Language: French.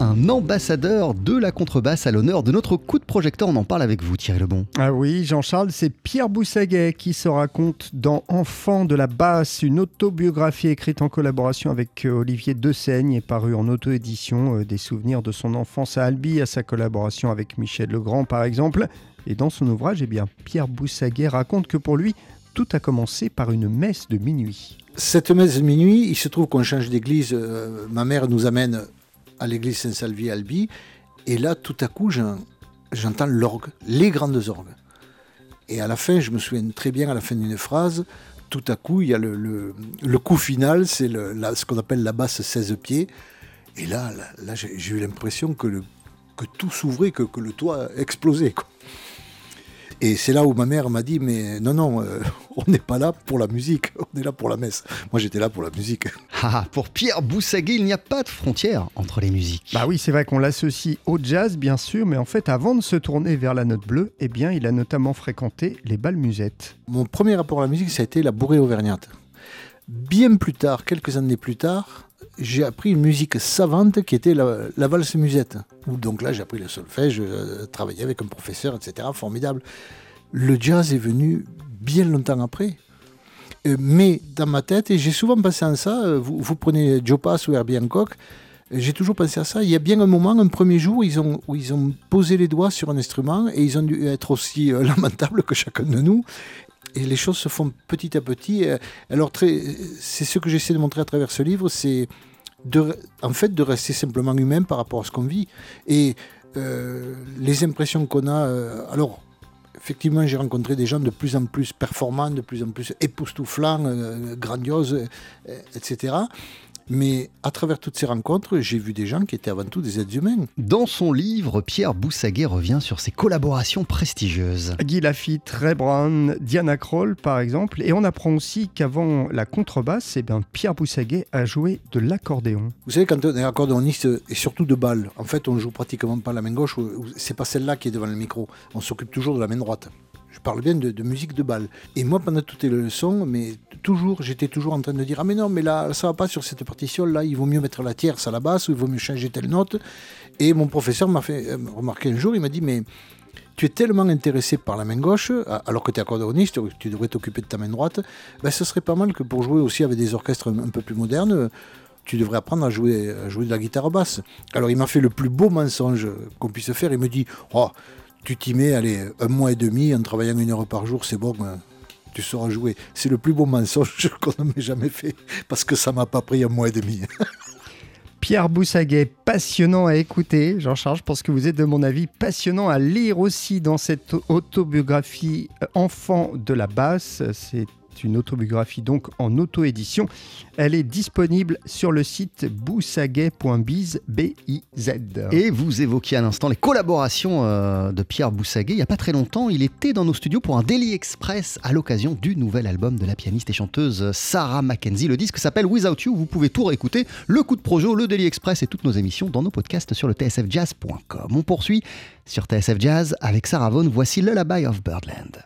un ambassadeur de la contrebasse à l'honneur de notre coup de projecteur. On en parle avec vous, Thierry Lebon. Ah oui, Jean-Charles, c'est Pierre Boussaguet qui se raconte dans Enfant de la basse, une autobiographie écrite en collaboration avec euh, Olivier Dessaigne et parue en auto-édition. Euh, des souvenirs de son enfance à Albi, à sa collaboration avec Michel Legrand par exemple. Et dans son ouvrage, eh bien, Pierre Boussaguet raconte que pour lui, tout a commencé par une messe de minuit. Cette messe de minuit, il se trouve qu'on change d'église. Euh, ma mère nous amène à l'église Saint-Salvi Albi. Et là, tout à coup, j'entends l'orgue, les grandes orgues. Et à la fin, je me souviens très bien, à la fin d'une phrase, tout à coup, il y a le, coup final, c'est ce qu'on appelle la basse 16 pieds. Et là, j'ai eu l'impression que, tout s'ouvrait, que, le toit explosait. Et c'est là où ma mère m'a dit, mais non, non, euh, on n'est pas là pour la musique, on est là pour la messe. Moi, j'étais là pour la musique. Ah, pour Pierre Boussaguet, il n'y a pas de frontière entre les musiques. Bah oui, c'est vrai qu'on l'associe au jazz, bien sûr, mais en fait, avant de se tourner vers la note bleue, eh bien, il a notamment fréquenté les bals musettes. Mon premier rapport à la musique, ça a été la bourrée auvergnate. Bien plus tard, quelques années plus tard, j'ai appris une musique savante qui était la, valse musette. Donc là, j'ai appris le solfège, euh, travaillais avec un professeur, etc. Formidable. Le jazz est venu bien longtemps après. Euh, mais dans ma tête, et j'ai souvent pensé à ça, euh, vous, prenez Joe Pass ou Herbie Hancock, j'ai toujours pensé à ça. Il y a bien un moment, un premier jour, où ils ont posé les doigts sur un instrument et ils ont dû être aussi lamentables que chacun de nous et les choses se font petit à petit. Euh, alors, c'est ce que j'essaie de montrer à travers ce livre, c'est en fait de rester simplement humain par rapport à ce qu'on vit. Et euh, les impressions qu'on a. Euh, alors, effectivement, j'ai rencontré des gens de plus en plus performants, de plus en plus époustouflants, grandioses, etc. Mais à travers toutes ces rencontres, j'ai vu des gens qui étaient avant tout des êtres humains. Dans son livre, Pierre Boussaguet revient sur ses collaborations prestigieuses. Guy Lafitte, Ray Brown, Diana Kroll par exemple. Et on apprend aussi qu'avant la contrebasse, eh bien, Pierre Boussaguet a joué de l'accordéon. Vous savez, quand on est accordéoniste, et surtout de balle, en fait, on joue pratiquement pas la main gauche, c'est pas celle-là qui est devant le micro. On s'occupe toujours de la main droite. Je parle bien de, musique de balle. Et moi, pendant toutes les leçons, mais toujours, j'étais toujours en train de dire Ah, mais non, mais là, ça va pas sur cette partition, là, il vaut mieux mettre la tierce à la basse ou il vaut mieux changer telle note. Et mon professeur m'a fait euh, remarquer un jour, il m'a dit Mais tu es tellement intéressé par la main gauche, alors que tu es accordéoniste, tu devrais t'occuper de ta main droite, ben, ce serait pas mal que pour jouer aussi avec des orchestres un, peu plus modernes, tu devrais apprendre à jouer, à jouer de la guitare basse. Alors il m'a fait le plus beau mensonge qu'on puisse faire, il me dit Oh, tu t'y mets, allez, un mois et demi, en travaillant une heure par jour, c'est bon, hein, tu sauras jouer. C'est le plus beau mensonge qu'on ne m'ait jamais fait, parce que ça m'a pas pris un mois et demi. Pierre Boussaguet, passionnant à écouter. Jean-Charles, je pense que vous êtes de mon avis passionnant à lire aussi dans cette autobiographie euh, Enfant de la basse. C'est une autobiographie donc en auto-édition. Elle est disponible sur le site boussaguet.biz, B-I-Z. Et vous évoquiez à l'instant les collaborations euh, de Pierre Boussaguet. Il n'y a pas très longtemps, il était dans nos studios pour un Daily Express à l'occasion du nouvel album de la pianiste et chanteuse Sarah Mackenzie. Le disque s'appelle Without You. Vous pouvez tout réécouter, le coup de projo, le Daily Express et toutes nos émissions dans nos podcasts sur le tsfjazz.com. On poursuit sur TSF Jazz avec Sarah Vaughan. Voici Lullaby of Birdland.